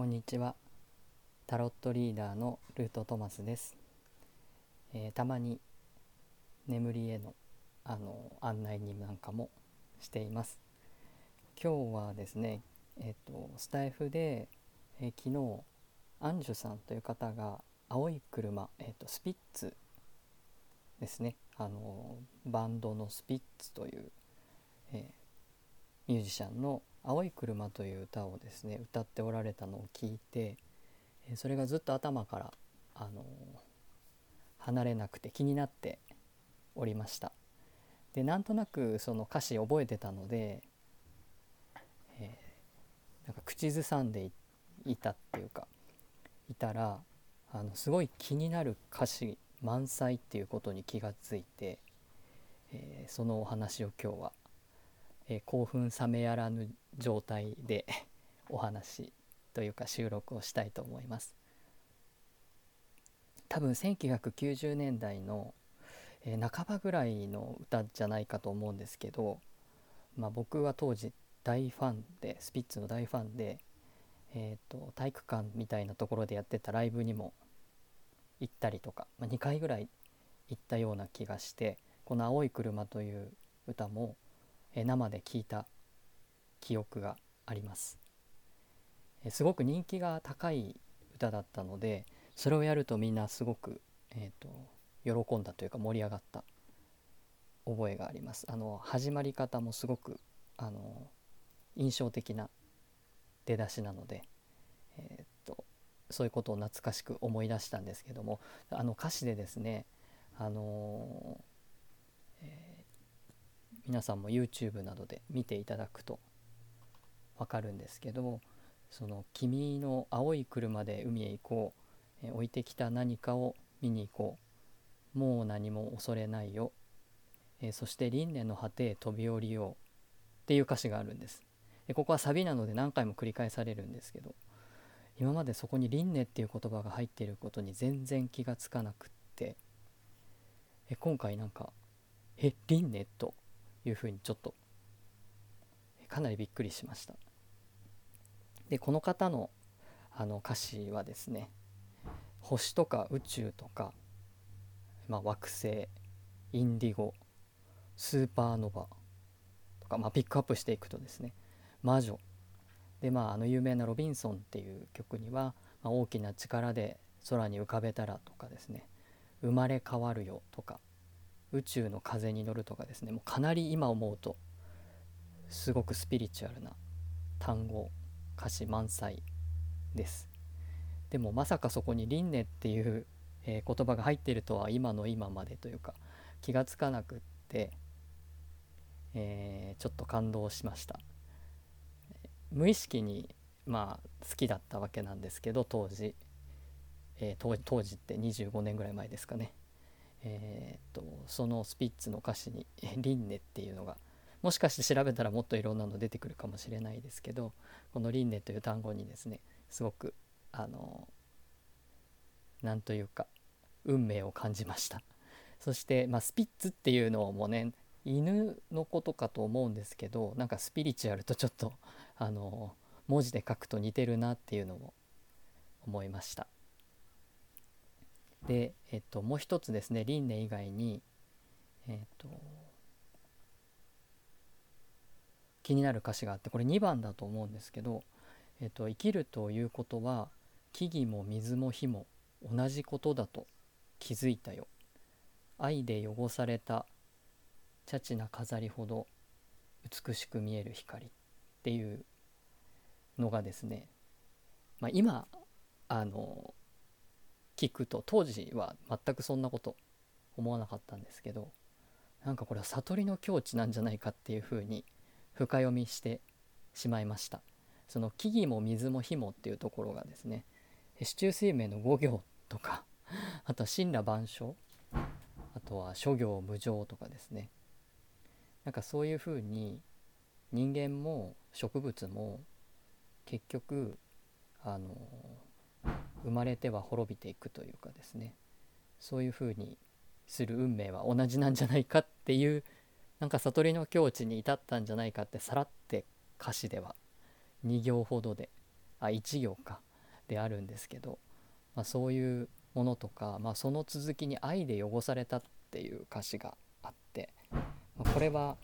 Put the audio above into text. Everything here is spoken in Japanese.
こんにちは。タロットリーダーのルートトマスです、えーたまに眠りへのあの案内人なんかもしています。今日はですねえっ、とスタイフで、えー昨日アンジュさんという方が青い車、えー、とスピッツですね。あのバンドのスピッツという、えーミュージシャンの「青い車」という歌をですね歌っておられたのを聞いてそれがずっと頭から、あの離れなくて気になっておりました。でなんとなくその歌詞覚えてたので、えーなんか口ずさんでいいたっていうかいたらあのすごい気になる歌詞満載っていうことに気がついて、えーそのお話を今日は、え興奮冷めやらぬ状態で お話というか収録をしたいと思います。多分1990年代の、え半ばぐらいの歌じゃないかと思うんですけど、まあ、僕は当時大ファンでスピッツの大ファンで、えー、と体育館みたいなところでやってたライブにも行ったりとか、まあ、2回ぐらい行ったような気がしてこの「青い車」という歌も、え生で聴いた記憶があります、えすごく人気が高い歌だったのでそれをやるとみんなすごく、えー、と喜んだというか盛り上がった覚えがあります。あの始まり方もすごくあの印象的な出だしなので、えーっとそういうことを懐かしく思い出したんですけどもあの歌詞でですねあのー皆さんも YouTube などで見ていただくとわかるんですけどその「君の青い車で海へ行こう」え置いてきた何かを見に行こう」「もう何も恐れないよ」えそして輪廻の果てへ飛び降りよう」っていう歌詞があるんです。でここはサビなので何回も繰り返されるんですけど今までそこに輪廻っていう言葉が入っていることに全然気がつかなくってえ今回なんか「え輪廻?」というふうにちょっとかなりびっくりしました。でこの方のあの歌詞はですね星とか宇宙とか、まあ、惑星インディゴスーパーノヴァとか、まあ、ピックアップしていくとですね魔女。でまああの有名な「ロビンソン」っていう曲には、まあ大きな力で空に浮かべたらとかですね生まれ変わるよとか宇宙の風に乗るとかですね。もうかなり今思うとすごくスピリチュアルな単語歌詞満載です。でもまさかそこに「輪廻」っていう、えー言葉が入っているとは今の今までというか気がつかなくって、えーちょっと感動しました。無意識にまあ好きだったわけなんですけど当時、えー当当時って25年ぐらい前ですかね。えーっとそのスピッツの歌詞に「え輪廻」っていうのがもしかして調べたらもっといろんなの出てくるかもしれないですけどこの「輪廻」という単語にですねすごくあのなんというか運命を感じました。そして、まあ、スピッツっていうのもね犬のことかと思うんですけどなんかスピリチュアルとちょっとあの文字で書くと似てるなっていうのも思いました。で、えっと、もう一つですね輪廻以外にえっと気になる歌詞があってこれ2番だと思うんですけど、えっと、生きるということは木々も水も火も同じことだと気づいたよ。愛で汚されたチャチな飾りほど美しく見える光っていうのがですね、まあ、今あの聞くと当時は全くそんなこと思わなかったんですけどなんかこれは悟りの境地なんじゃないかっていうふうに深読みしてしまいました。その木々も水も火もっていうところがですね四柱推命の五行とかあとは神羅万象あとは諸行無常とかですね。なんかそういうふうに人間も植物も結局あの生まれては滅びていくというかですね。そういうふうにする運命は同じなんじゃないかっていうなんか悟りの境地に至ったんじゃないかってさらって歌詞では2行ほどであ1行かであるんですけど、まあ、そういうものとか、まあ、その続きに「愛で汚された」っていう歌詞があって、まあ、これは